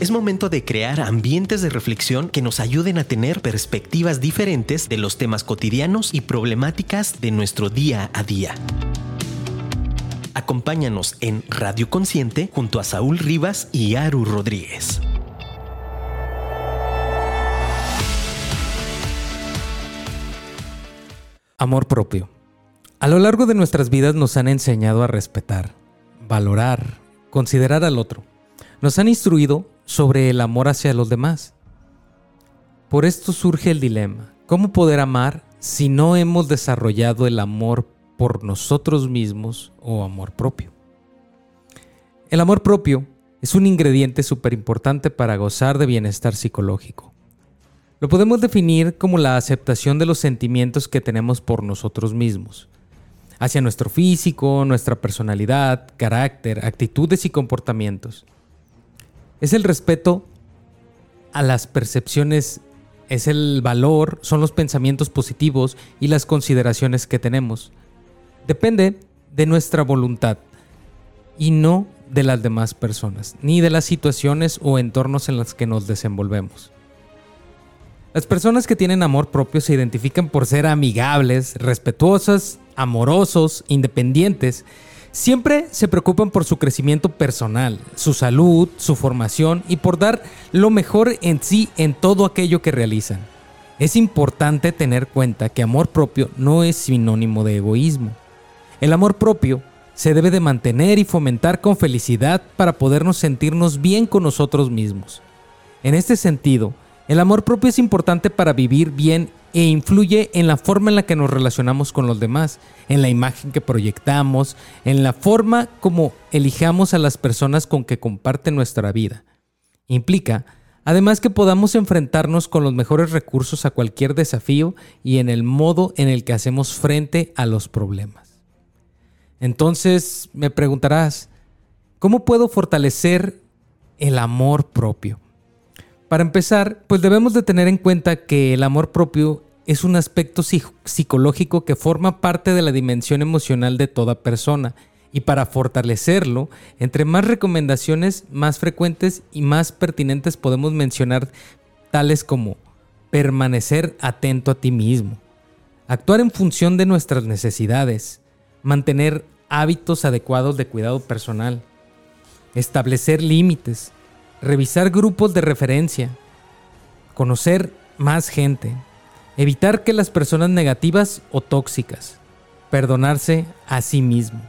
Es momento de crear ambientes de reflexión que nos ayuden a tener perspectivas diferentes de los temas cotidianos y problemáticas de nuestro día a día. Acompáñanos en Radio Consciente junto a Saúl Rivas y Aru Rodríguez. Amor propio. A lo largo de nuestras vidas nos han enseñado a respetar, valorar, considerar al otro. Nos han instruido sobre el amor hacia los demás. Por esto surge el dilema, ¿cómo poder amar si no hemos desarrollado el amor por nosotros mismos o amor propio? El amor propio es un ingrediente súper importante para gozar de bienestar psicológico. Lo podemos definir como la aceptación de los sentimientos que tenemos por nosotros mismos, hacia nuestro físico, nuestra personalidad, carácter, actitudes y comportamientos. Es el respeto a las percepciones, es el valor, son los pensamientos positivos y las consideraciones que tenemos. Depende de nuestra voluntad y no de las demás personas, ni de las situaciones o entornos en los que nos desenvolvemos. Las personas que tienen amor propio se identifican por ser amigables, respetuosas, amorosos, independientes Siempre se preocupan por su crecimiento personal, su salud, su formación y por dar lo mejor en sí en todo aquello que realizan. Es importante tener cuenta que amor propio no es sinónimo de egoísmo. El amor propio se debe de mantener y fomentar con felicidad para podernos sentirnos bien con nosotros mismos. En este sentido, el amor propio es importante para vivir bien e influye en la forma en la que nos relacionamos con los demás, en la imagen que proyectamos, en la forma como elijamos a las personas con que comparten nuestra vida. Implica, además, que podamos enfrentarnos con los mejores recursos a cualquier desafío y en el modo en el que hacemos frente a los problemas. Entonces, me preguntarás, ¿cómo puedo fortalecer el amor propio? Para empezar, pues debemos de tener en cuenta que el amor propio es un aspecto psicológico que forma parte de la dimensión emocional de toda persona. Y para fortalecerlo, entre más recomendaciones más frecuentes y más pertinentes podemos mencionar tales como permanecer atento a ti mismo, actuar en función de nuestras necesidades, mantener hábitos adecuados de cuidado personal, establecer límites, revisar grupos de referencia, conocer más gente, evitar que las personas negativas o tóxicas, perdonarse a sí mismo,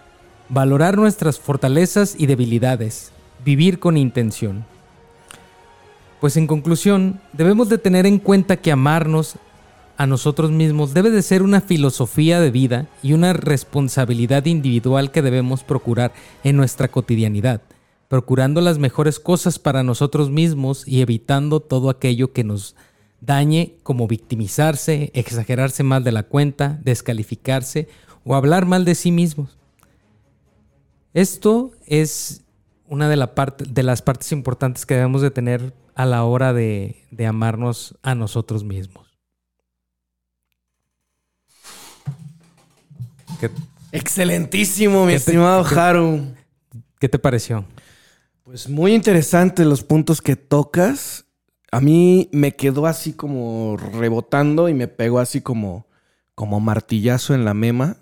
valorar nuestras fortalezas y debilidades, vivir con intención. Pues en conclusión, debemos de tener en cuenta que amarnos a nosotros mismos debe de ser una filosofía de vida y una responsabilidad individual que debemos procurar en nuestra cotidianidad procurando las mejores cosas para nosotros mismos y evitando todo aquello que nos dañe como victimizarse, exagerarse más de la cuenta, descalificarse o hablar mal de sí mismos. Esto es una de, de las partes importantes que debemos de tener a la hora de, amarnos a nosotros mismos. Excelentísimo, mi estimado Haru. ¿Qué te pareció? Pues muy interesante los puntos que tocas. A mí me quedó así como rebotando y me pegó así como, como martillazo en la mema.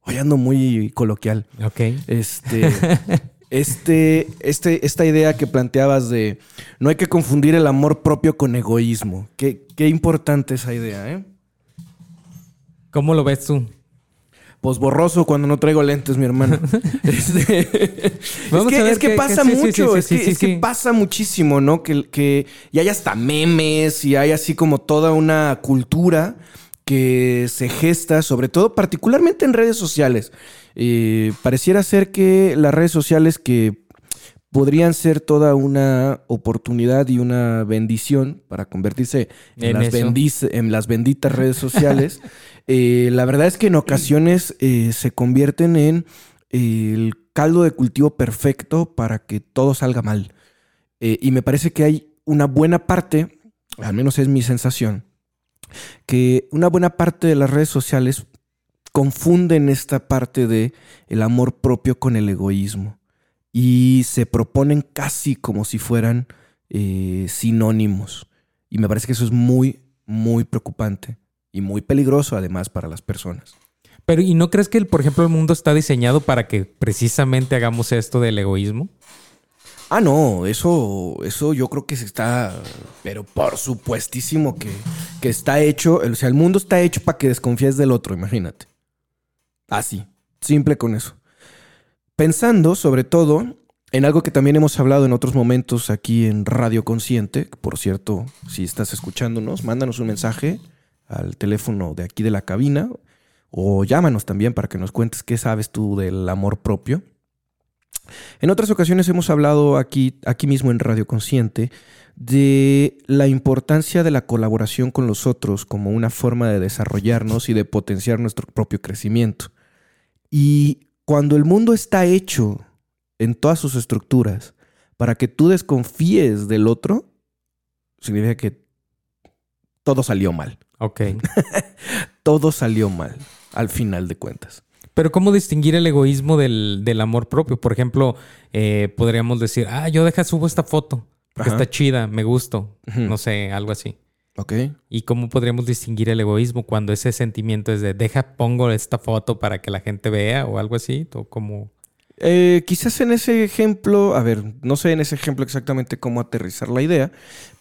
Hoy ando muy coloquial. Ok. Este, este, este, esta idea que planteabas de no hay que confundir el amor propio con egoísmo. Qué, qué importante esa idea, ¿eh? ¿Cómo lo ves tú? Pues borroso cuando no traigo lentes, mi hermano. Este, es que, pasa mucho, es, que, pasa muchísimo, ¿no? Que, que y hay hasta memes y hay así como toda una cultura que se gesta, sobre todo particularmente en redes sociales. Eh, pareciera ser que las redes sociales que podrían ser toda una oportunidad y una bendición para convertirse en, las, en las, benditas redes sociales. Eh, la verdad es que en ocasiones eh, se convierten en el caldo de cultivo perfecto para que todo salga mal. Eh, y me parece que hay una buena parte, al menos es mi sensación, que una buena parte de las redes sociales confunden esta parte de el amor propio con el egoísmo y se proponen casi como si fueran eh, sinónimos. Y me parece que eso es muy, muy preocupante y muy peligroso además para las personas. Pero, ¿y no crees que, por ejemplo, el mundo está diseñado para que precisamente hagamos esto del egoísmo? Ah, no, eso, eso yo creo que se está, pero por supuestísimo que, que está hecho, o sea, el mundo está hecho para que desconfíes del otro, imagínate. Así, simple con eso. Pensando sobre todo en algo que también hemos hablado en otros momentos aquí en Radio Consciente, por cierto, si estás escuchándonos, mándanos un mensaje al teléfono de aquí de la cabina o llámanos también para que nos cuentes qué sabes tú del amor propio. En otras ocasiones hemos hablado aquí, aquí mismo en Radio Consciente de la importancia de la colaboración con los otros como una forma de desarrollarnos y de potenciar nuestro propio crecimiento. Y cuando el mundo está hecho en todas sus estructuras para que tú desconfíes del otro, significa que todo salió mal. Ok. todo salió mal, al final de cuentas. Pero ¿cómo distinguir el egoísmo del, amor propio? Por ejemplo, eh, podríamos decir, ah, yo deja, subo esta foto, porque está chida, me gusto, no sé, algo así. Ok. ¿Y cómo podríamos distinguir el egoísmo cuando ese sentimiento es de, deja, pongo esta foto para que la gente vea o algo así? ¿O como... Eh, quizás en ese ejemplo, a ver, no sé en ese ejemplo exactamente cómo aterrizar la idea,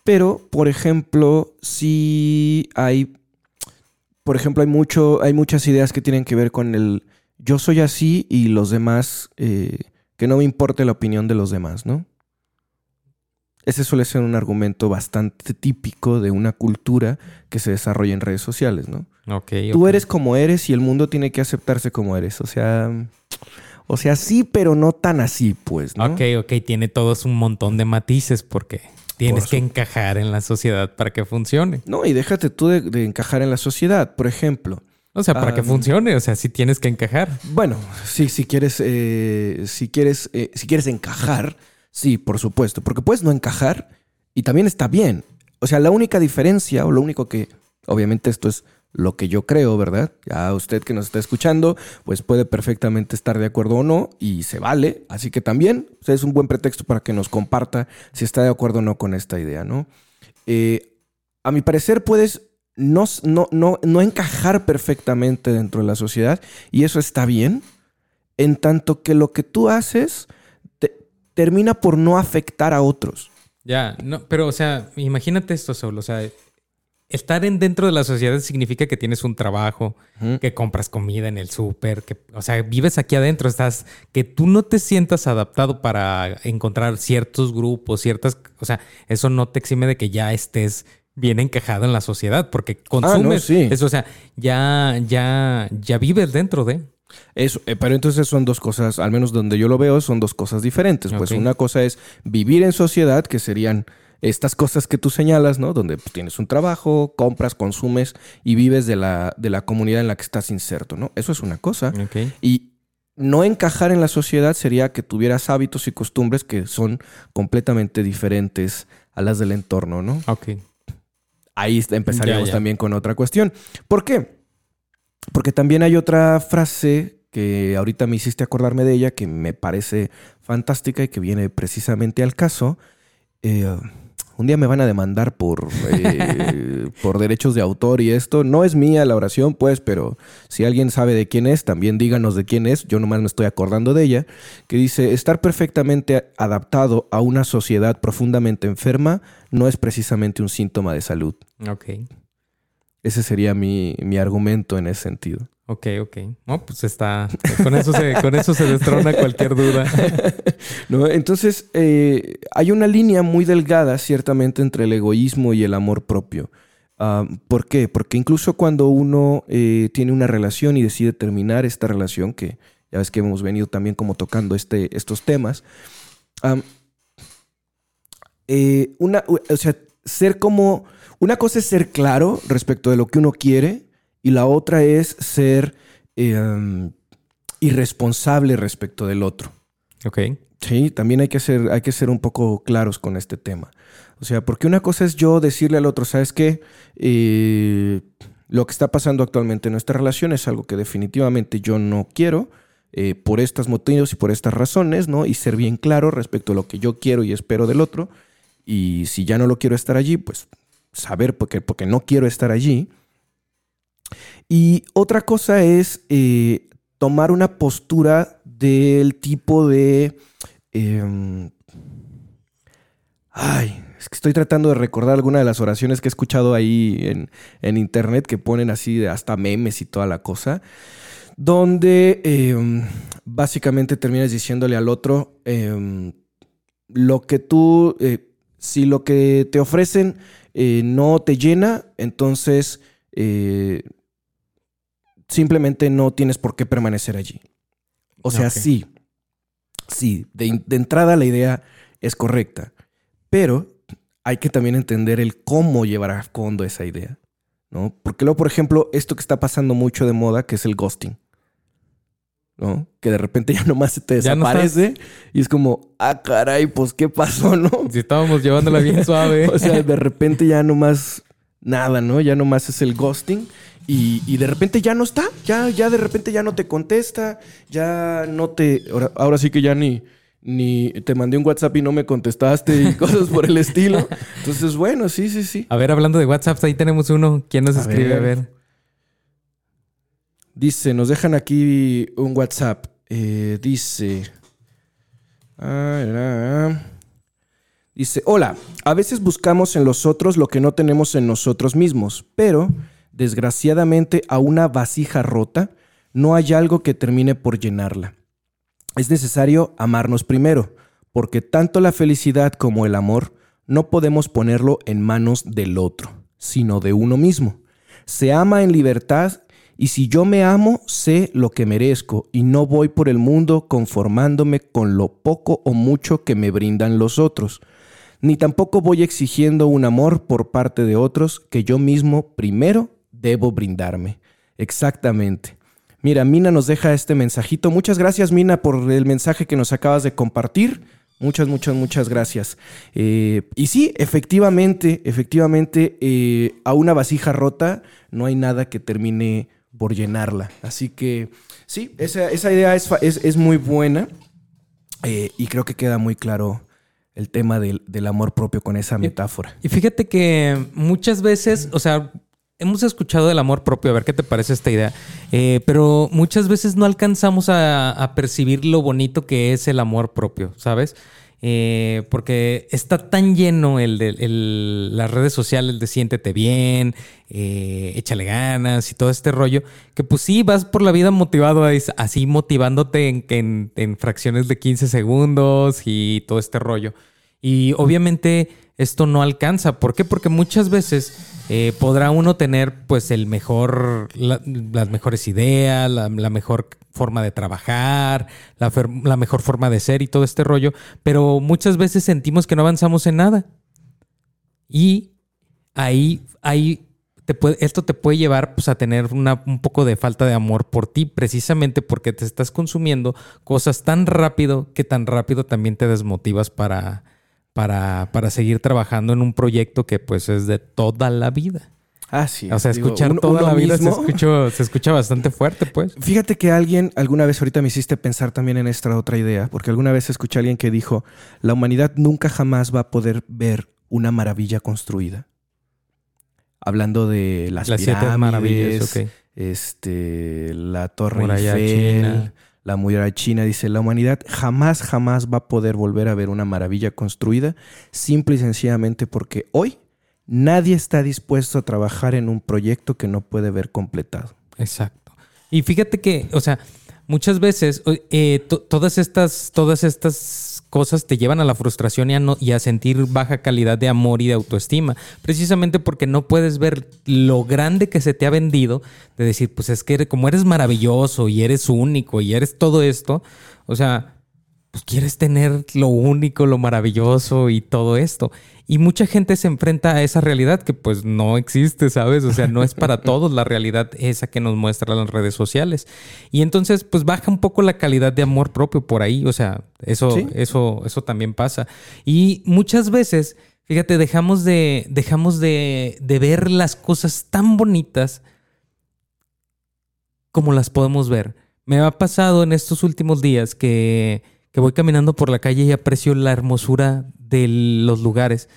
pero, por ejemplo, si hay, por ejemplo, hay mucho, hay muchas ideas que tienen que ver con el yo soy así y los demás, eh, que no me importe la opinión de los demás, ¿no? Ese suele ser un argumento bastante típico de una cultura que se desarrolla en redes sociales, ¿no? Tú eres como eres y el mundo tiene que aceptarse como eres. O sea, o sea, sí, pero no tan así, pues, ¿no? Ok, ok, tiene todos un montón de matices porque tienes que encajar en la sociedad para que funcione. No, y déjate tú de encajar en la sociedad. Por ejemplo, o sea, para que funcione, o sea, sí tienes que encajar. Bueno, sí, si quieres, eh, si quieres, eh, si quieres encajar, sí, por supuesto, porque puedes no encajar y también está bien. O sea, la única diferencia o lo único que, obviamente esto es lo que yo creo, ¿verdad? Ya usted que nos está escuchando, pues puede perfectamente estar de acuerdo o no y se vale. Así que también o es un buen pretexto para que nos comparta si está de acuerdo o no con esta idea, ¿no? Eh, a mi parecer puedes no, no, no, encajar perfectamente dentro de la sociedad y eso está bien, en tanto que lo que tú haces termina por no afectar a otros. Ya, no, pero o sea, imagínate esto solo, o sea, estar en dentro de la sociedad significa que tienes un trabajo, que compras comida en el súper, que, o sea, vives aquí adentro, estás, que tú no te sientas adaptado para encontrar ciertos grupos, ciertas, o sea, eso no te exime de que ya estés bien encajado en la sociedad, porque ah, consumes eso, o sea, ya, ya, ya vives dentro de. Eso, eh, pero entonces son dos cosas, al menos donde yo lo veo, son dos cosas diferentes. Pues una cosa es vivir en sociedad, que serían estas cosas que tú señalas, ¿no? Donde pues, tienes un trabajo, compras, consumes y vives de la, de la comunidad en la que estás inserto, ¿no? Eso es una cosa. Y no encajar en la sociedad sería que tuvieras hábitos y costumbres que son completamente diferentes a las del entorno, ¿no? Ok ahí empezaríamos también con otra cuestión. ¿Por qué? Porque también hay otra frase que ahorita me hiciste acordarme de ella, que me parece fantástica y que viene precisamente al caso. Eh, un día me van a demandar por, eh, por derechos de autor y esto. No es mía la oración, pues, pero si alguien sabe de quién es, también díganos de quién es. Yo nomás me estoy acordando de ella. Que dice, estar perfectamente adaptado a una sociedad profundamente enferma no es precisamente un síntoma de salud. Ok. Ese sería mi, mi argumento en ese sentido. Ok, ok. No, pues está. Con eso se, con eso se destrona cualquier duda. no, entonces, eh, hay una línea muy delgada, ciertamente, entre el egoísmo y el amor propio. Ah, ¿Por qué? Porque incluso cuando uno eh, tiene una relación y decide terminar esta relación, que ya ves que hemos venido también como tocando este, estos temas, eh, una, o sea, ser como. Una cosa es ser claro respecto de lo que uno quiere y la otra es ser em, irresponsable respecto del otro. Ok. Sí, también hay que, ser, hay que ser un poco claros con este tema. O sea, porque una cosa es yo decirle al otro, ¿sabes qué? Eh, lo que está pasando actualmente en nuestra relación es algo que definitivamente yo no quiero. Eh, por estos motivos y por estas razones, ¿no? Y ser bien claro respecto a lo que yo quiero y espero del otro. y si ya no lo quiero estar allí, pues saber porque, porque no quiero estar allí. Y otra cosa es eh, tomar una postura del tipo de... Em, ay, es que estoy tratando de recordar alguna de las oraciones que he escuchado ahí en, internet que ponen así hasta memes y toda la cosa. Donde em, básicamente terminas diciéndole al otro em, lo que tú, eh, si lo que te ofrecen eh, no te llena, entonces eh, simplemente no tienes por qué permanecer allí. O sea, sí, sí, de, de, entrada la idea es correcta, pero hay que también entender el cómo llevar a fondo esa idea, ¿no? Porque luego, por ejemplo, esto que está pasando mucho de moda, que es el ghosting. ¿no? Que de repente ya nomás se te desaparece y es como, ah, caray, pues qué pasó, ¿no? Si estábamos llevándola bien suave. o sea, de repente ya nomás nada, ¿no? Ya nomás es el ghosting y, de repente ya no está, ya, ya de repente ya no te contesta, ya no te. Ahora, sí que ya ni, ni te mandé un WhatsApp y no me contestaste y cosas por el estilo. Entonces, bueno, sí, sí, sí. A ver, hablando de WhatsApp, ahí tenemos uno. ¿Quién nos escribe? A ver. Dice, nos dejan aquí un WhatsApp. Eh, dice. Dice, hola, a veces buscamos en los otros lo que no tenemos en nosotros mismos, pero desgraciadamente a una vasija rota no hay algo que termine por llenarla. Es necesario amarnos primero, porque tanto la felicidad como el amor no podemos ponerlo en manos del otro, sino de uno mismo. Se ama en libertad y si yo me amo, sé lo que merezco y no voy por el mundo conformándome con lo poco o mucho que me brindan los otros. Ni tampoco voy exigiendo un amor por parte de otros que yo mismo primero debo brindarme. Exactamente. Mira, Mina nos deja este mensajito. Muchas gracias, Mina, por el mensaje que nos acabas de compartir. Muchas, muchas, muchas gracias. Eh, y sí, efectivamente, efectivamente, eh, a una vasija rota no hay nada que termine por llenarla. Así que sí, esa, idea es, es, muy buena eh, y creo que queda muy claro el tema del, amor propio con esa metáfora. Y fíjate que muchas veces, o sea, hemos escuchado del amor propio, a ver qué te parece esta idea, eh, pero muchas veces no alcanzamos a, a percibir lo bonito que es el amor propio, ¿sabes? Eh, porque está tan lleno el de las redes sociales de siéntete bien, eh, échale ganas y todo este rollo, que pues sí, vas por la vida motivado así motivándote en, en, fracciones de 15 segundos y todo este rollo. Y obviamente esto no alcanza. ¿Por qué? Porque muchas veces eh, podrá uno tener pues el mejor, las mejores ideas, la, mejor forma de trabajar, la, mejor forma de ser y todo este rollo, pero muchas veces sentimos que no avanzamos en nada. Y ahí, ahí te puede, esto te puede llevar pues, a tener un poco de falta de amor por ti, precisamente porque te estás consumiendo cosas tan rápido que tan rápido también te desmotivas para, para, para seguir trabajando en un proyecto que pues es de toda la vida. Ah, sí. O sea, escuchar toda la vida se, se, escucha bastante fuerte, pues. Fíjate que alguien, alguna vez ahorita me hiciste pensar también en esta otra idea, porque alguna vez escuché a alguien que dijo, la humanidad nunca jamás va a poder ver una maravilla construida. Hablando de las, las pirámides, maravillas, este, la Torre Eiffel, la muralla china dice, la humanidad jamás, jamás va a poder volver a ver una maravilla construida, simple y sencillamente porque hoy nadie está dispuesto a trabajar en un proyecto que no puede ver completado. Exacto. Y fíjate que, o sea, muchas veces eh, todas estas, todas estas cosas te llevan a la frustración y a, y a sentir baja calidad de amor y de autoestima, precisamente porque no puedes ver lo grande que se te ha vendido, de decir, pues es que como eres maravilloso y eres único y eres todo esto, o sea, quieres tener lo único, lo maravilloso y todo esto. Y mucha gente se enfrenta a esa realidad que pues no existe, ¿sabes? O sea, no es para todos la realidad esa que nos muestran las redes sociales. Y entonces pues baja un poco la calidad de amor propio por ahí, o sea, eso, eso, eso también pasa. Y muchas veces, fíjate, dejamos de, dejamos de, de ver las cosas tan bonitas como las podemos ver. Me ha pasado en estos últimos días que que voy caminando por la calle y aprecio la hermosura de los lugares.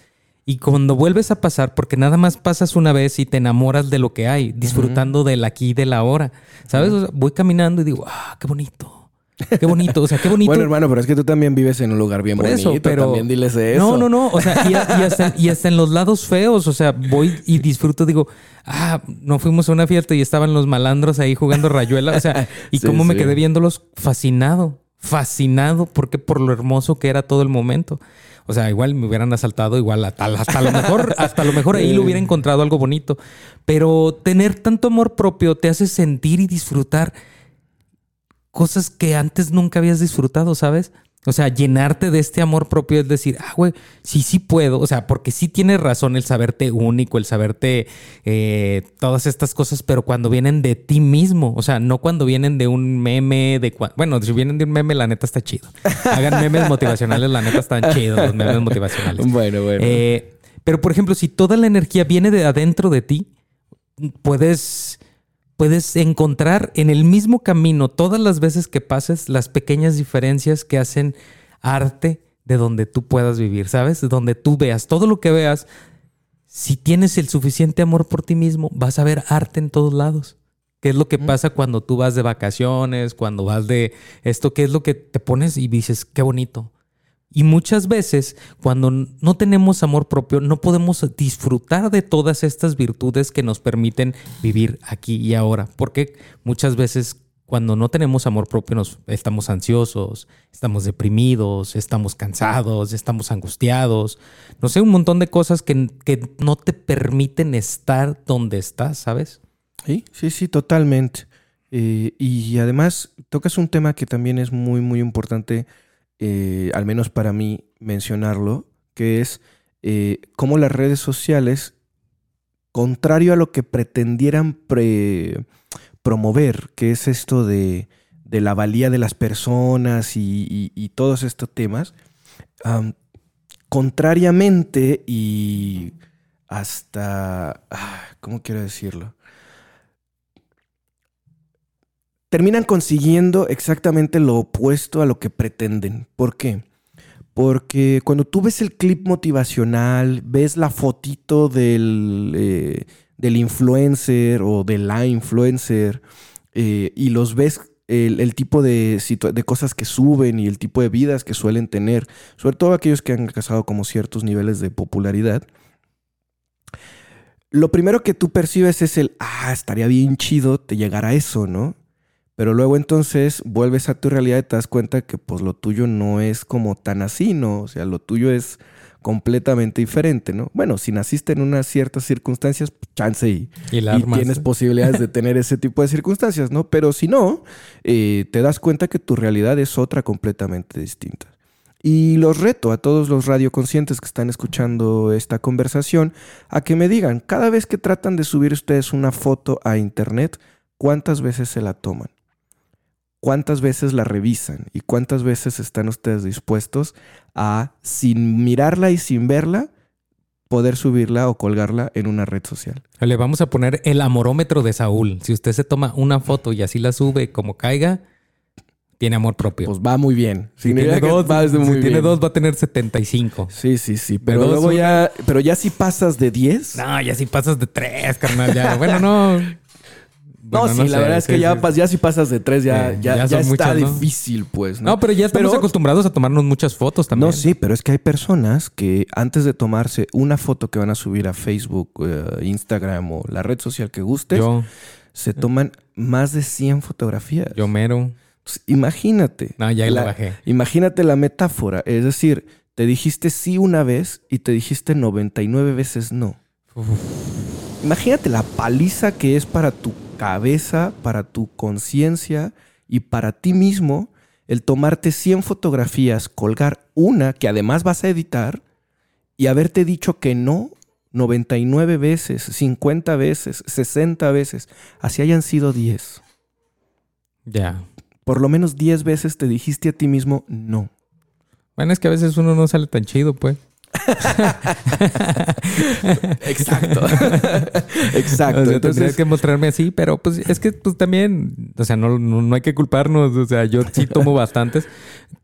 Y cuando vuelves a pasar, porque nada más pasas una vez y te enamoras de lo que hay, disfrutando del aquí y del ahora. ¿Sabes? voy caminando y digo, ah, qué bonito. Qué bonito, o sea, qué bonito. Bueno, hermano, pero es que tú también vives en un lugar bien bonito. pero también diles eso. No, no, no. O sea, y, hasta, y, hasta, en los lados feos. O sea, voy y disfruto. Digo, ah, no fuimos a una fiesta y estaban los malandros ahí jugando rayuela. O sea, y cómo me quedé viéndolos fascinado. Fascinado porque por lo hermoso que era todo el momento. O sea, igual me hubieran asaltado, igual hasta, hasta lo mejor, hasta lo mejor ahí lo hubiera encontrado algo bonito. Pero tener tanto amor propio te hace sentir y disfrutar cosas que antes nunca habías disfrutado, ¿sabes? O sea, llenarte de este amor propio es decir, ah, güey, sí, sí puedo. O sea, porque sí tienes razón el saberte único, el saberte eh, todas estas cosas, pero cuando vienen de ti mismo. O sea, no cuando vienen de un meme, de bueno, si vienen de un meme, la neta está chido. Hagan memes motivacionales, la neta están chidos los memes motivacionales. Bueno, bueno. Eh, pero, por ejemplo, si toda la energía viene de adentro de ti, puedes puedes encontrar en el mismo camino todas las veces que pases las pequeñas diferencias que hacen arte de donde tú puedas vivir, ¿sabes? De donde tú veas todo lo que veas. Si tienes el suficiente amor por ti mismo, vas a ver arte en todos lados. ¿Qué es lo que pasa cuando tú vas de vacaciones, cuando vas de esto? ¿Qué es lo que te pones y dices, qué bonito? Y muchas veces, cuando no tenemos amor propio, no podemos disfrutar de todas estas virtudes que nos permiten vivir aquí y ahora. Porque muchas veces, cuando no tenemos amor propio, nos, estamos ansiosos, estamos deprimidos, estamos cansados, estamos angustiados. No sé, un montón de cosas que, que no te permiten estar donde estás, ¿sabes? Sí, sí, sí, totalmente. Eh, y además, tocas un tema que también es muy, muy importante eh, al menos para mí, mencionarlo, que es eh, cómo las redes sociales, contrario a lo que pretendieran promover, que es esto de, la valía de las personas y, todos estos temas, contrariamente y hasta, ah, ¿cómo quiero decirlo? Terminan consiguiendo exactamente lo opuesto a lo que pretenden. ¿Por qué? Porque cuando tú ves el clip motivacional, ves la fotito del, eh, del influencer o de la influencer eh, y los ves el, tipo de, de, cosas que suben y el tipo de vidas que suelen tener, sobre todo aquellos que han alcanzado como ciertos niveles de popularidad, lo primero que tú percibes es el, ah, estaría bien chido te llegar a eso, ¿no? Pero luego entonces vuelves a tu realidad y te das cuenta que pues lo tuyo no es como tan así, ¿no? O sea, lo tuyo es completamente diferente, ¿no? Bueno, si naciste en unas ciertas circunstancias, pues, chance y, tienes posibilidades de tener ese tipo de circunstancias, ¿no? Pero si no, eh, te das cuenta que tu realidad es otra completamente distinta. Y los reto a todos los radioconscientes que están escuchando esta conversación a que me digan, cada vez que tratan de subir ustedes una foto a internet, ¿cuántas veces se la toman? Cuántas veces la revisan y cuántas veces están ustedes dispuestos a, sin mirarla y sin verla, poder subirla o colgarla en una red social. Le vamos a poner el amorómetro de Saúl. Si usted se toma una foto y así la sube como caiga, tiene amor propio. Pues va muy bien. Si, tiene, dos, va, tiene dos, va a tener 75. Sí, sí, sí. Pero, luego ya, pero ya si pasas de 10. No, ya si pasas de 3, carnal. Ya. bueno, no. No, sí, la verdad es que ya, ya, si pasas de tres, ya, eh, ya, está difícil, pues. ¿no? pero ya estamos acostumbrados a tomarnos muchas fotos también. No, sí, pero es que hay personas que antes de tomarse una foto que van a subir a Facebook, eh, Instagram o la red social que guste, se toman más de 100 fotografías. Yo mero. imagínate. No, ya la, bajé. Imagínate la metáfora. Es decir, te dijiste sí una vez y te dijiste 99 veces no. Imagínate la paliza que es para tu cabeza, para tu conciencia y para ti mismo el tomarte 100 fotografías, colgar una que además vas a editar y haberte dicho que no 99 veces, 50 veces, 60 veces, así hayan sido 10. Ya. Por lo menos 10 veces te dijiste a ti mismo no. Bueno, es que a veces uno no sale tan chido, pues. Exacto. Exacto. O Entonces que mostrarme así, pero pues es que pues también, o sea, no, no, hay que culparnos. O sea, yo sí tomo bastantes.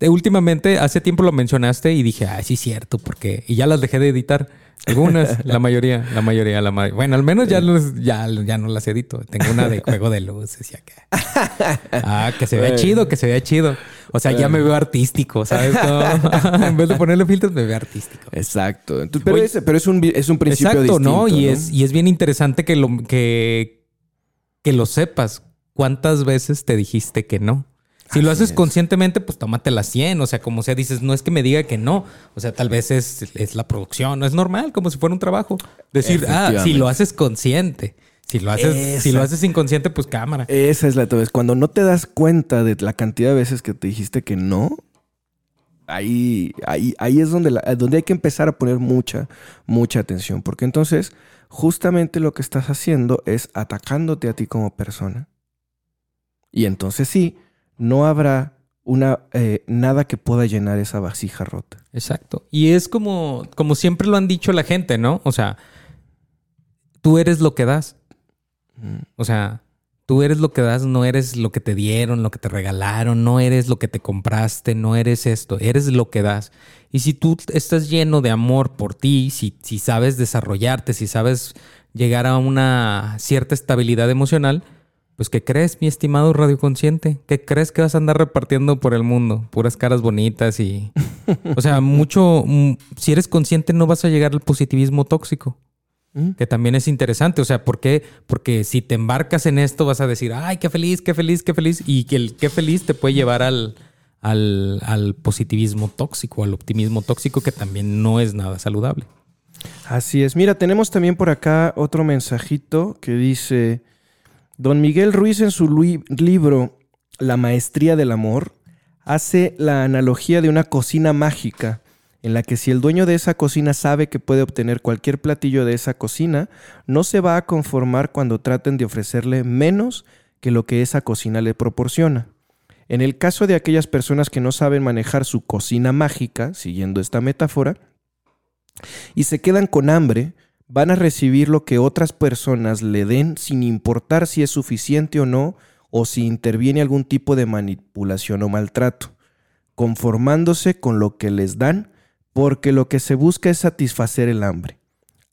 últimamente, hace tiempo lo mencionaste y dije, ah, sí, cierto, porque. Y ya las dejé de editar. Algunas, la mayoría, la mayoría, la mayoría. Bueno, al menos ya, ya, ya no las edito. Tengo una de juego de luces y acá. Ah, que se vea chido, que se vea chido. O sea, ya me veo artístico, ¿sabes? en vez de ponerle filtros, me veo artístico. Exacto. pero, es, un, es un principio Exacto, ¿no? Y, Es, y es bien interesante que lo, que, que lo sepas. ¿Cuántas veces te dijiste que no? Si lo haces conscientemente, pues tómate la 100. O sea, como sea, dices, no es que me diga que no. O sea, tal vez es, la producción. No es normal, como si fuera un trabajo. Decir, ah, si lo haces consciente. Si lo haces, si lo haces inconsciente, pues cámara. Esa es la vez. Cuando no te das cuenta de la cantidad de veces que te dijiste que no, ahí, ahí, ahí es donde, donde hay que empezar a poner mucha, mucha atención. Porque entonces, justamente lo que estás haciendo es atacándote a ti como persona. Y entonces sí, no habrá una, eh, nada que pueda llenar esa vasija rota. Exacto. Y es como, como siempre lo han dicho la gente, ¿no? O sea, tú eres lo que das. O sea, tú eres lo que das, no eres lo que te dieron, lo que te regalaron, no eres lo que te compraste, no eres esto, eres lo que das. Y si tú estás lleno de amor por ti, si, si sabes desarrollarte, si sabes llegar a una cierta estabilidad emocional, pues, ¿qué crees, mi estimado radioconsciente? ¿Qué crees que vas a andar repartiendo por el mundo? Puras caras bonitas y... O sea, mucho... Mm, si eres consciente no vas a llegar al positivismo tóxico. ¿Mm? Que también es interesante. O sea, ¿por qué? Porque si te embarcas en esto vas a decir, ay, qué feliz, qué feliz, qué feliz. Y que el qué feliz te puede llevar al, al, al positivismo tóxico, al optimismo tóxico, que también no es nada saludable. Así es. Mira, tenemos también por acá otro mensajito que dice... Don Miguel Ruiz en su libro La Maestría del Amor hace la analogía de una cocina mágica en la que si el dueño de esa cocina sabe que puede obtener cualquier platillo de esa cocina, no se va a conformar cuando traten de ofrecerle menos que lo que esa cocina le proporciona. En el caso de aquellas personas que no saben manejar su cocina mágica, siguiendo esta metáfora, y se quedan con hambre, van a recibir lo que otras personas le den sin importar si es suficiente o no o si interviene algún tipo de manipulación o maltrato, conformándose con lo que les dan porque lo que se busca es satisfacer el hambre.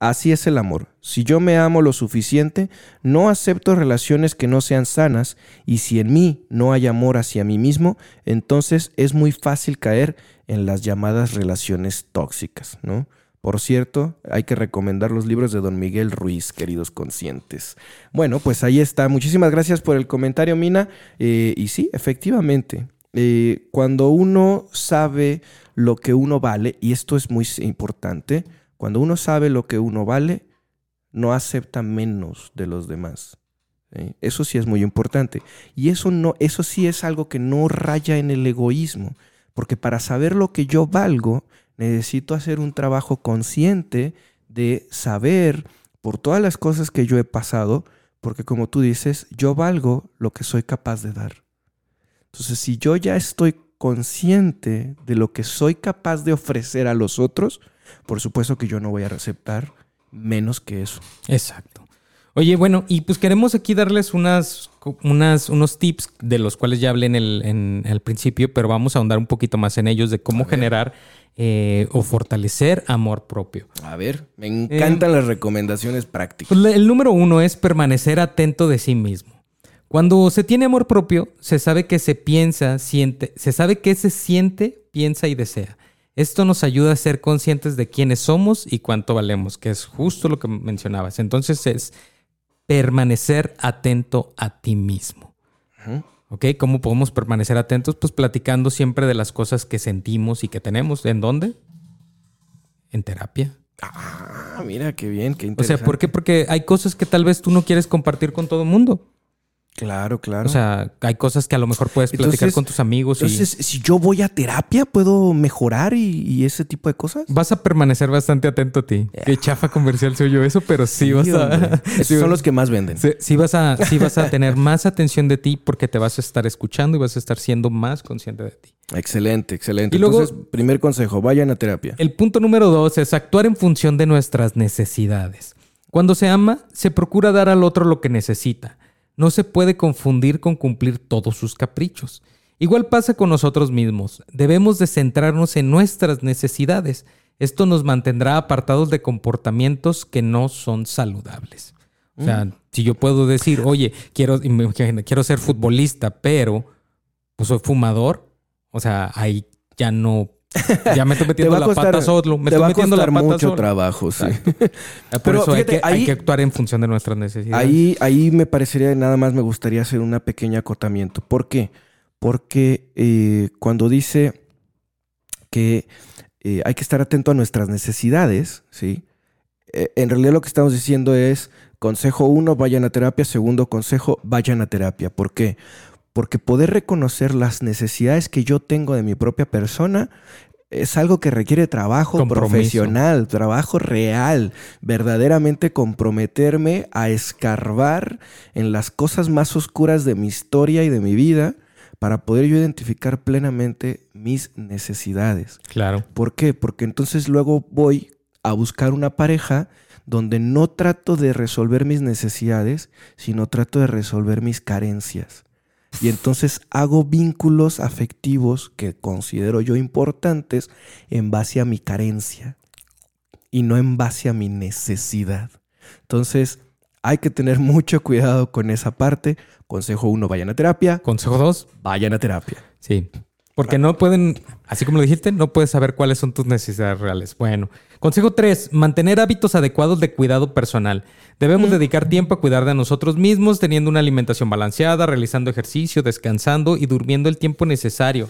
Así es el amor. Si yo me amo lo suficiente, no acepto relaciones que no sean sanas y si en mí no hay amor hacia mí mismo, entonces es muy fácil caer en las llamadas relaciones tóxicas, ¿no? Por cierto, hay que recomendar los libros de don Miguel Ruiz, queridos conscientes. Bueno, pues ahí está. Muchísimas gracias por el comentario, Mina. Eh, y sí, efectivamente, eh, cuando uno sabe lo que uno vale, y esto es muy importante, cuando uno sabe lo que uno vale, no acepta menos de los demás. Eso sí es muy importante. Y eso, no, eso sí es algo que no raya en el egoísmo, porque para saber lo que yo valgo, necesito hacer un trabajo consciente de saber por todas las cosas que yo he pasado, porque como tú dices, yo valgo lo que soy capaz de dar. Entonces, si yo ya estoy consciente de lo que soy capaz de ofrecer a los otros, por supuesto que yo no voy a aceptar menos que eso. Exacto. Oye, bueno, y pues queremos aquí darles unas, unas, unos tips de los cuales ya hablé en el, en el principio, pero vamos a ahondar un poquito más en ellos de cómo generar eh, o fortalecer amor propio. A ver, me encantan las recomendaciones prácticas. Pues, el número uno es permanecer atento de sí mismo. Cuando se tiene amor propio, se sabe que se piensa, siente, se sabe que se siente, piensa y desea. Esto nos ayuda a ser conscientes de quiénes somos y cuánto valemos, que es justo lo que mencionabas. Entonces es permanecer atento a ti mismo. ¿Ok? ¿Cómo podemos permanecer atentos? Pues platicando siempre de las cosas que sentimos y que tenemos. ¿En dónde? En terapia. Ah, mira, qué bien, qué interesante. O sea, ¿por qué? Porque hay cosas que tal vez tú no quieres compartir con todo el mundo. Claro, claro. O sea, hay cosas que a lo mejor puedes platicar con tus amigos. Entonces, si yo voy a terapia, ¿puedo mejorar y, ese tipo de cosas? Vas a permanecer bastante atento a ti. Qué chafa comercial soy yo eso, pero sí, vas a... Esos son los que más venden. Sí, vas a, sí vas a tener más atención de ti porque te vas a estar escuchando y vas a estar siendo más consciente de ti. Excelente, excelente. Y luego, Entonces, primer consejo, vayan a terapia. El punto número dos es actuar en función de nuestras necesidades. Cuando se ama, se procura dar al otro lo que necesita no se puede confundir con cumplir todos sus caprichos. Igual pasa con nosotros mismos. Debemos de centrarnos en nuestras necesidades. Esto nos mantendrá apartados de comportamientos que no son saludables. O sea, mm. si yo puedo decir, oye, quiero, quiero ser futbolista, pero pues soy fumador, o sea, ahí ya no ya me estoy metiendo la pata solo. Me estoy metiendo la pata mucho trabajo, sí. Pero eso hay, que, hay, que, actuar en función de nuestras necesidades. Ahí, ahí me parecería, nada más me gustaría hacer un pequeño acotamiento. ¿Por qué? Porque eh, cuando dice que eh, hay que estar atento a nuestras necesidades, ¿sí? Eh, en realidad lo que estamos diciendo es, consejo uno, vayan a terapia. Segundo consejo, vayan a terapia. ¿Por qué? Porque poder reconocer las necesidades que yo tengo de mi propia persona es algo que requiere trabajo profesional, trabajo real, verdaderamente comprometerme a escarbar en las cosas más oscuras de mi historia y de mi vida para poder yo identificar plenamente mis necesidades. Claro. ¿Por qué? Porque entonces luego voy a buscar una pareja donde no trato de resolver mis necesidades, sino trato de resolver mis carencias. Y entonces hago vínculos afectivos que considero yo importantes en base a mi carencia y no en base a mi necesidad. Entonces hay que tener mucho cuidado con esa parte. Consejo uno, vayan a terapia. Consejo dos, vayan a terapia. Sí. Porque no pueden, así como lo dijiste, no puedes saber cuáles son tus necesidades reales. Bueno, consejo 3, mantener hábitos adecuados de cuidado personal. Debemos dedicar tiempo a cuidar de nosotros mismos, teniendo una alimentación balanceada, realizando ejercicio, descansando y durmiendo el tiempo necesario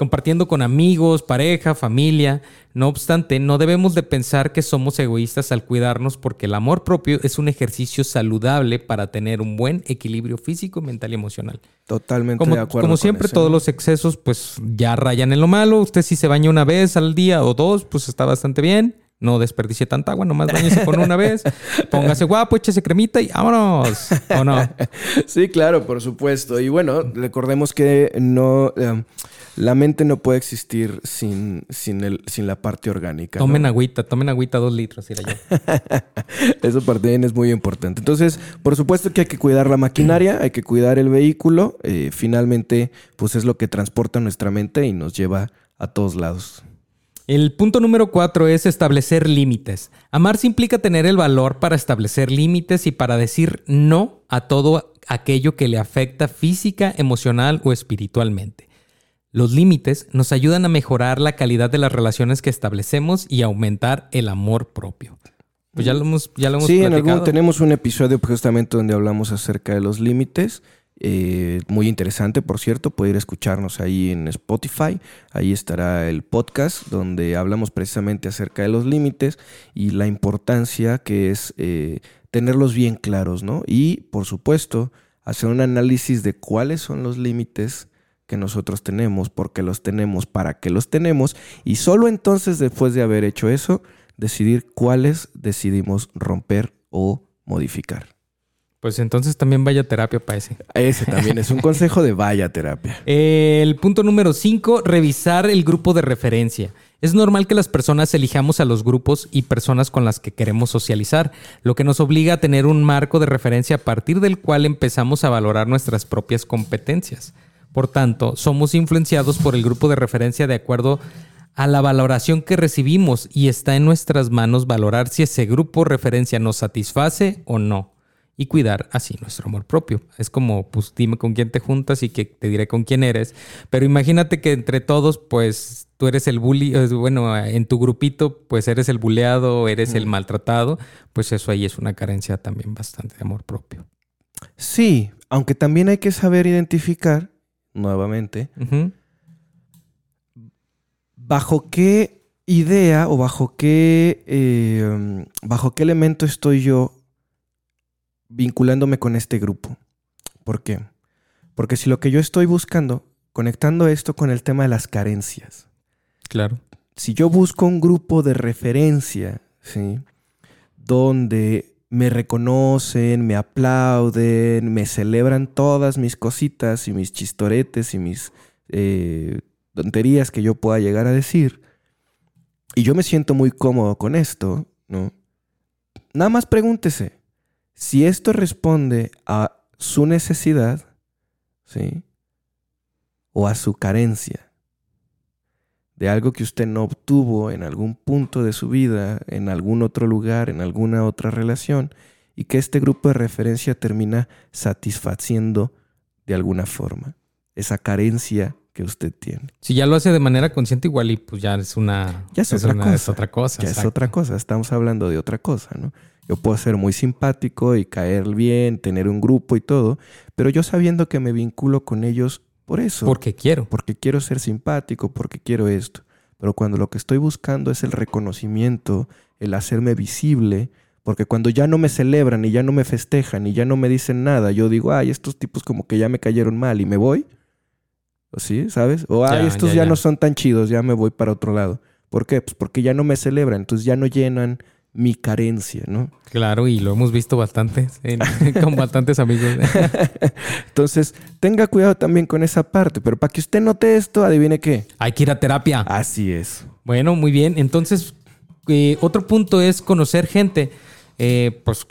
compartiendo con amigos, pareja, familia. No obstante, no debemos de pensar que somos egoístas al cuidarnos porque el amor propio es un ejercicio saludable para tener un buen equilibrio físico, mental y emocional. Totalmente de acuerdo. Como siempre, todos los excesos pues ya rayan en lo malo. Usted si se baña una vez al día o dos, pues está bastante bien. No desperdicie tanta agua, nomás bañese con una vez. Póngase guapo, échese cremita y vámonos. ¿O no? Sí, claro, por supuesto. Y bueno, recordemos que no... Eh, la mente no puede existir sin, sin, el, sin la parte orgánica. Tomen agüita, tomen agüita dos litros, yo. Eso también es muy importante. Entonces, por supuesto que hay que cuidar la maquinaria, hay que cuidar el vehículo. Eh, finalmente, pues es lo que transporta nuestra mente y nos lleva a todos lados. El punto número cuatro es establecer límites. Amarse implica tener el valor para establecer límites y para decir no a todo aquello que le afecta física, emocional o espiritualmente. Los límites nos ayudan a mejorar la calidad de las relaciones que establecemos y aumentar el amor propio. Pues ya lo hemos, ya lo hemos Sí, en algún tenemos un episodio justamente donde hablamos acerca de los límites. Eh, muy interesante, por cierto, puede ir a escucharnos ahí en Spotify. Ahí estará el podcast donde hablamos precisamente acerca de los límites y la importancia que es eh, tenerlos bien claros, ¿no? Y, por supuesto, hacer un análisis de cuáles son los límites que nosotros tenemos, porque los tenemos, para qué los tenemos, y solo entonces después de haber hecho eso, decidir cuáles decidimos romper o modificar. Pues entonces también vaya terapia para ese. Ese también es un consejo de vaya terapia. El punto número 5, revisar el grupo de referencia. Es normal que las personas elijamos a los grupos y personas con las que queremos socializar, lo que nos obliga a tener un marco de referencia a partir del cual empezamos a valorar nuestras propias competencias. Por tanto, somos influenciados por el grupo de referencia de acuerdo a la valoración que recibimos y está en nuestras manos valorar si ese grupo referencia nos satisface o no y cuidar así nuestro amor propio. Es como, pues dime con quién te juntas y que te diré con quién eres. Pero imagínate que entre todos, pues tú eres el bully, bueno, en tu grupito, pues eres el buleado, eres el maltratado, pues eso ahí es una carencia también bastante de amor propio. Sí, aunque también hay que saber identificar nuevamente, ¿bajo qué idea o bajo qué, eh, bajo qué elemento estoy yo vinculándome con este grupo? ¿Por qué? Porque si lo que yo estoy buscando, conectando esto con el tema de las carencias. Claro. Si yo busco un grupo de referencia, ¿sí? Donde me reconocen, me aplauden, me celebran todas mis cositas y mis chistoretes y mis eh, tonterías que yo pueda llegar a decir, y yo me siento muy cómodo con esto, ¿no? Nada más pregúntese si esto responde a su necesidad, ¿sí? O a su carencia de algo que usted no obtuvo en algún punto de su vida, en algún otro lugar, en alguna otra relación, y que este grupo de referencia termina satisfaciendo de alguna forma esa carencia que usted tiene. Si ya lo hace de manera consciente, igual y pues ya es una... Ya es, otra, cosa. es otra cosa. Ya es otra cosa. Estamos hablando de otra cosa, ¿no? Yo puedo ser muy simpático y caer bien, tener un grupo y todo, pero yo sabiendo que me vinculo con ellos por eso. Porque quiero. Porque quiero ser simpático, porque quiero esto. Pero cuando lo que estoy buscando es el reconocimiento, el hacerme visible, porque cuando ya no me celebran y ya no me festejan y ya no me dicen nada, yo digo, ay, estos tipos como que ya me cayeron mal y me voy. ¿O sí? ¿Sabes? O, ay, estos ya, no son tan chidos, ya me voy para otro lado. ¿Por qué? Pues porque ya no me celebran, entonces ya no llenan mi carencia, ¿no? Claro, y lo hemos visto bastante con bastantes amigos. Entonces, tenga cuidado también con esa parte, pero para que usted note esto, adivine qué. Hay que ir a terapia. Así es. Bueno, muy bien. Entonces, eh, otro punto es conocer gente. Eh, pues,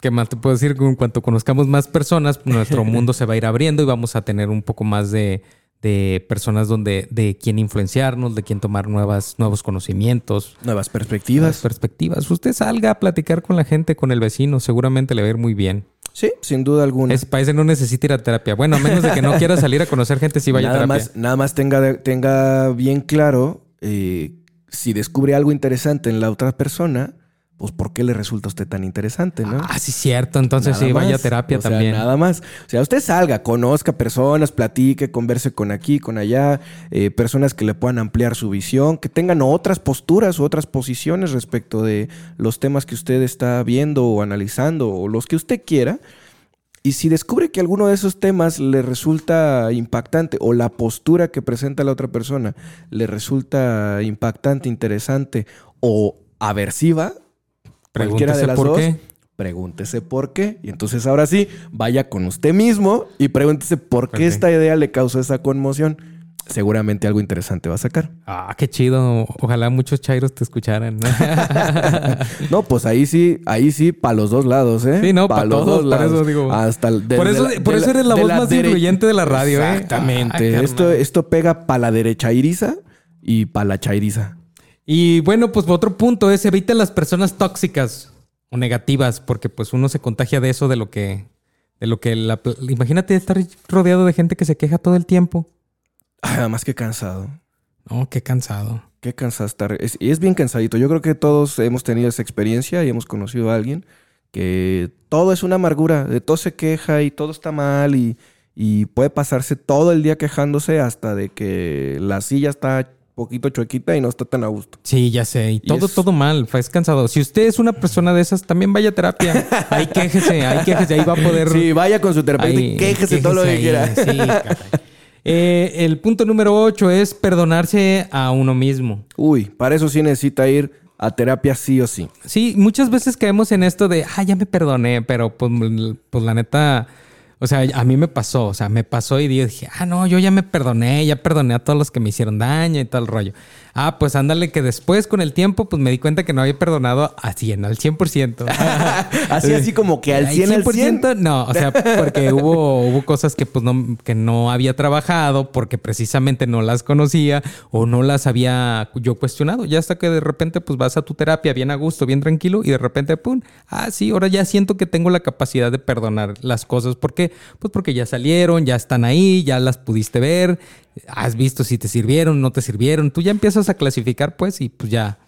¿qué más te puedo decir? En cuanto conozcamos más personas, nuestro mundo se va a ir abriendo y vamos a tener un poco más de, de personas donde de quién influenciarnos, de quién tomar nuevas, nuevos conocimientos. Nuevas perspectivas. Nuevas perspectivas. Usted salga a platicar con la gente, con el vecino, seguramente le va a ir muy bien. Sí, sin duda alguna. Ese país no necesita ir a terapia. Bueno, a menos de que no quiera salir a conocer gente, si vaya nada a terapia. Más, nada más tenga, tenga bien claro eh, si descubre algo interesante en la otra persona, pues ¿por qué le resulta a usted tan interesante, no? Ah, sí, cierto. Entonces sí, vaya a terapia también. nada más. O sea, usted salga, conozca personas, platique, converse con aquí, con allá, eh, personas que le puedan ampliar su visión, que tengan otras posturas u otras posiciones respecto de los temas que usted está viendo o analizando o los que usted quiera. Y si descubre que alguno de esos temas le resulta impactante o la postura que presenta la otra persona le resulta impactante, interesante o aversiva, Pregúntese por qué. Pregúntese por qué. Y entonces ahora sí, vaya con usted mismo y pregúntese por qué esta idea le causó esa conmoción. Seguramente algo interesante va a sacar. Ah, qué chido. Ojalá muchos chairos te escucharan. no, pues ahí sí, ahí sí, para los dos lados, ¿eh? Sí, no, para los dos lados. Por eso digo. Hasta por eso, por eso eres la voz más influyente de la radio, ¿eh? Exactamente. Ah, esto, esto pega para la derecha iriza y para la chairiza. Y bueno, pues otro punto es eviten las personas tóxicas o negativas, porque pues uno se contagia de eso, de lo que, de lo que la, imagínate estar rodeado de gente que se queja todo el tiempo. Además que cansado. No, qué cansado. Qué cansado estar. y es bien cansadito. Yo creo que todos hemos tenido esa experiencia y hemos conocido a alguien que todo es una amargura, de todo se queja y todo está mal y, y puede pasarse todo el día quejándose hasta de que la silla está poquito chuequita y no está tan a gusto. Sí, ya sé. Y, todo, todo mal. Es cansado. Si usted es una persona de esas, también vaya a terapia. Ahí quéjese, ahí quéjese. Ahí va a poder... Sí, vaya con su terapeuta y quéjese, todo lo que quiera. Sí, eh, el punto número 8 es perdonarse a uno mismo. Uy, para eso sí necesita ir a terapia sí o sí. Sí, muchas veces caemos en esto de, ah, ya me perdoné, pero pues, pues la neta o sea, a mí me pasó, o sea, me pasó y dije, ah, no, yo ya me perdoné, ya perdoné a todos los que me hicieron daño y tal rollo. Ah, pues ándale que después con el tiempo pues me di cuenta que no había perdonado a 100, al 100%. así así como que al 100 al 100%, no, o sea, porque hubo, hubo cosas que pues no que no había trabajado porque precisamente no las conocía o no las había yo cuestionado. Ya hasta que de repente pues vas a tu terapia bien a gusto, bien tranquilo y de repente pum, ah, sí, ahora ya siento que tengo la capacidad de perdonar las cosas, ¿por qué? Pues porque ya salieron, ya están ahí, ya las pudiste ver, has visto si te sirvieron, no te sirvieron, tú ya empiezas a clasificar pues y pues ya.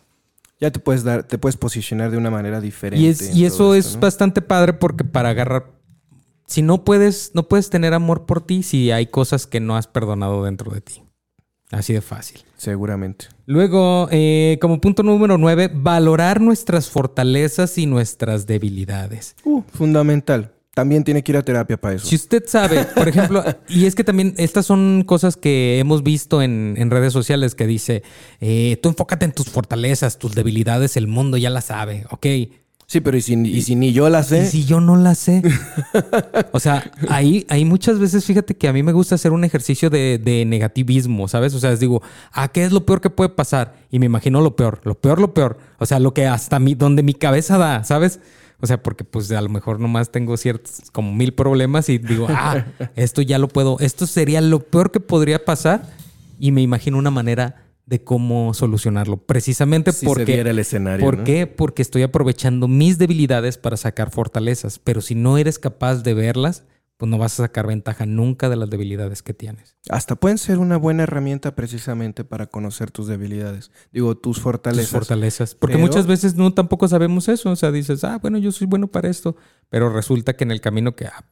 Ya te puedes dar, te puedes posicionar de una manera diferente. Y, eso es bastante padre porque para agarrar, si no puedes, no puedes tener amor por ti si hay cosas que no has perdonado dentro de ti. Así de fácil. Seguramente. Luego, eh, como punto número nueve, valorar nuestras fortalezas y nuestras debilidades. Uh, fundamental. También tiene que ir a terapia para eso. Si usted sabe, por ejemplo, y es que también estas son cosas que hemos visto en, redes sociales que dice, eh, tú enfócate en tus fortalezas, tus debilidades, el mundo ya la sabe, ok. Sí, pero ¿y si, ni yo la sé? ¿Y si yo no la sé? o sea, ahí, ahí muchas veces, fíjate que a mí me gusta hacer un ejercicio de, de negativismo, ¿sabes? O sea, les digo, ¿a qué es lo peor que puede pasar? Y me imagino lo peor, lo peor, lo peor. O sea, lo que hasta mi, donde mi cabeza da, ¿sabes? O sea, porque pues a lo mejor nomás tengo ciertos como mil problemas y digo, ah, esto ya lo puedo, esto sería lo peor que podría pasar y me imagino una manera de cómo solucionarlo. Precisamente porque... el escenario. ¿Por qué? Porque estoy aprovechando mis debilidades para sacar fortalezas. Pero si no eres capaz de verlas, pues no vas a sacar ventaja nunca de las debilidades que tienes. Hasta pueden ser una buena herramienta precisamente para conocer tus debilidades. Digo, tus fortalezas. Tus fortalezas. Porque muchas veces no tampoco sabemos eso. O sea, dices, ah, bueno, yo soy bueno para esto. Pero resulta que en el camino que ah,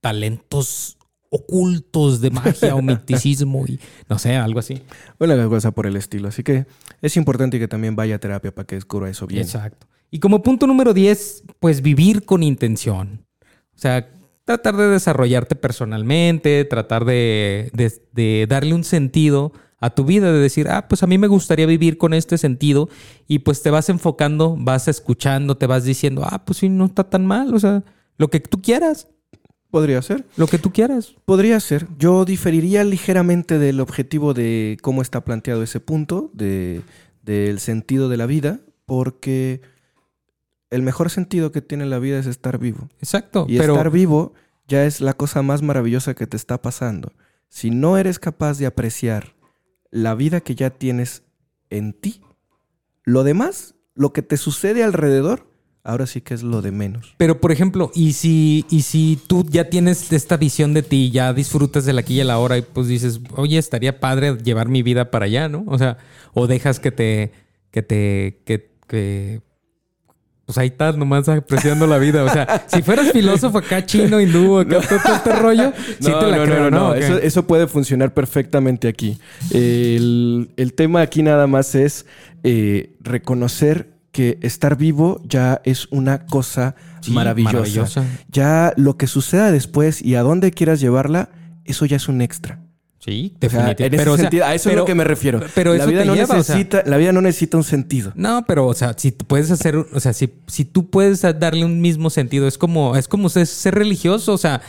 talentos ocultos de magia o misticismo y no sé, algo así. Una cosa por el estilo. Así que es importante que también vaya a terapia para que descubra eso bien. Exacto. Y como punto número 10, pues vivir con intención. O sea, tratar de desarrollarte personalmente, tratar de, de, darle un sentido a tu vida, de decir, ah, pues a mí me gustaría vivir con este sentido y pues te vas enfocando, vas escuchando, te vas diciendo, ah, pues sí, no está tan mal, o sea, lo que tú quieras. Podría ser. Lo que tú quieras. Podría ser. Yo diferiría ligeramente del objetivo de cómo está planteado ese punto, de, del sentido de la vida, porque el mejor sentido que tiene la vida es estar vivo. Exacto. Y estar vivo ya es la cosa más maravillosa que te está pasando. Si no eres capaz de apreciar la vida que ya tienes en ti, lo demás, lo que te sucede alrededor, ahora sí que es lo de menos. Pero, por ejemplo, y si, y si tú ya tienes esta visión de ti, ya disfrutas de la aquí y la hora, y pues dices, oye, estaría padre llevar mi vida para allá, ¿no? O sea, o dejas que te, que te, que, que pues ahí estás nomás apreciando la vida. O sea, si fueras filósofo acá chino, hindú, acá todo, este rollo, sí te la creo, no, no, Eso, puede funcionar perfectamente aquí. El, tema aquí nada más es eh, reconocer que estar vivo ya es una cosa maravillosa. Ya lo que suceda después y a dónde quieras llevarla, eso ya es un extra. Sí, definitivamente. pero, a eso es lo que me refiero. Pero la vida no necesita, la vida no necesita un sentido. No, pero o sea, si puedes hacer, o sea, si, si tú puedes darle un mismo sentido, es como, es como ser, ser religioso, o sea,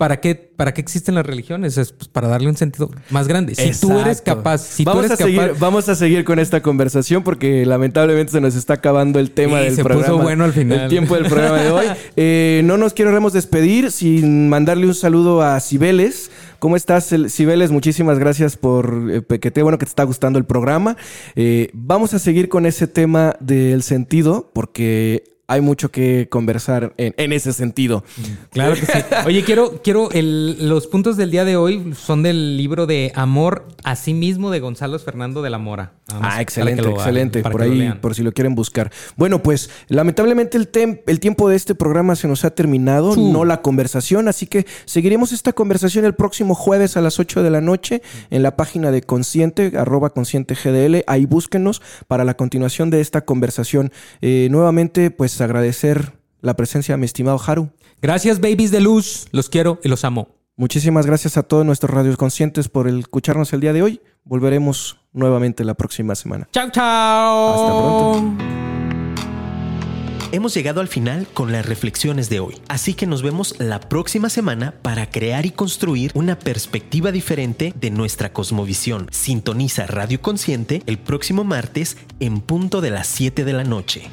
¿Para qué, ¿Para qué existen las religiones? Es pues, para darle un sentido más grande. Si tú eres capaz, si vamos tú a seguir, vamos a seguir con esta conversación porque lamentablemente se nos está acabando el tema del se programa. Puso bueno al final. El tiempo del programa de hoy. Eh, no nos queremos despedir sin mandarle un saludo a Cibeles. ¿Cómo estás, Cibeles? Muchísimas gracias por eh, que te bueno que te está gustando el programa. Eh, vamos a seguir con ese tema del sentido porque hay mucho que conversar en, ese sentido. Claro que sí. Oye, quiero, quiero los puntos del día de hoy son del libro de Amor a sí mismo de Gonzalo Fernando de la Mora. ah, excelente, excelente. Por ahí, por si lo quieren buscar. Bueno, pues lamentablemente el, el tiempo de este programa se nos ha terminado, no la conversación, así que seguiremos esta conversación el próximo jueves a las 8 de la noche en la página de Consciente, arroba Consciente GDL. Ahí búsquenos para la continuación de esta conversación. Eh, nuevamente, pues agradecer la presencia de mi estimado Haru. Gracias, babies de luz. Los quiero y los amo. Muchísimas gracias a todos nuestros radios conscientes por escucharnos el día de hoy. Volveremos nuevamente la próxima semana. Chao, chao. Hasta pronto. Hemos llegado al final con las reflexiones de hoy, así que nos vemos la próxima semana para crear y construir una perspectiva diferente de nuestra cosmovisión. Sintoniza Radio Consciente el próximo martes en punto de las 7 de la noche.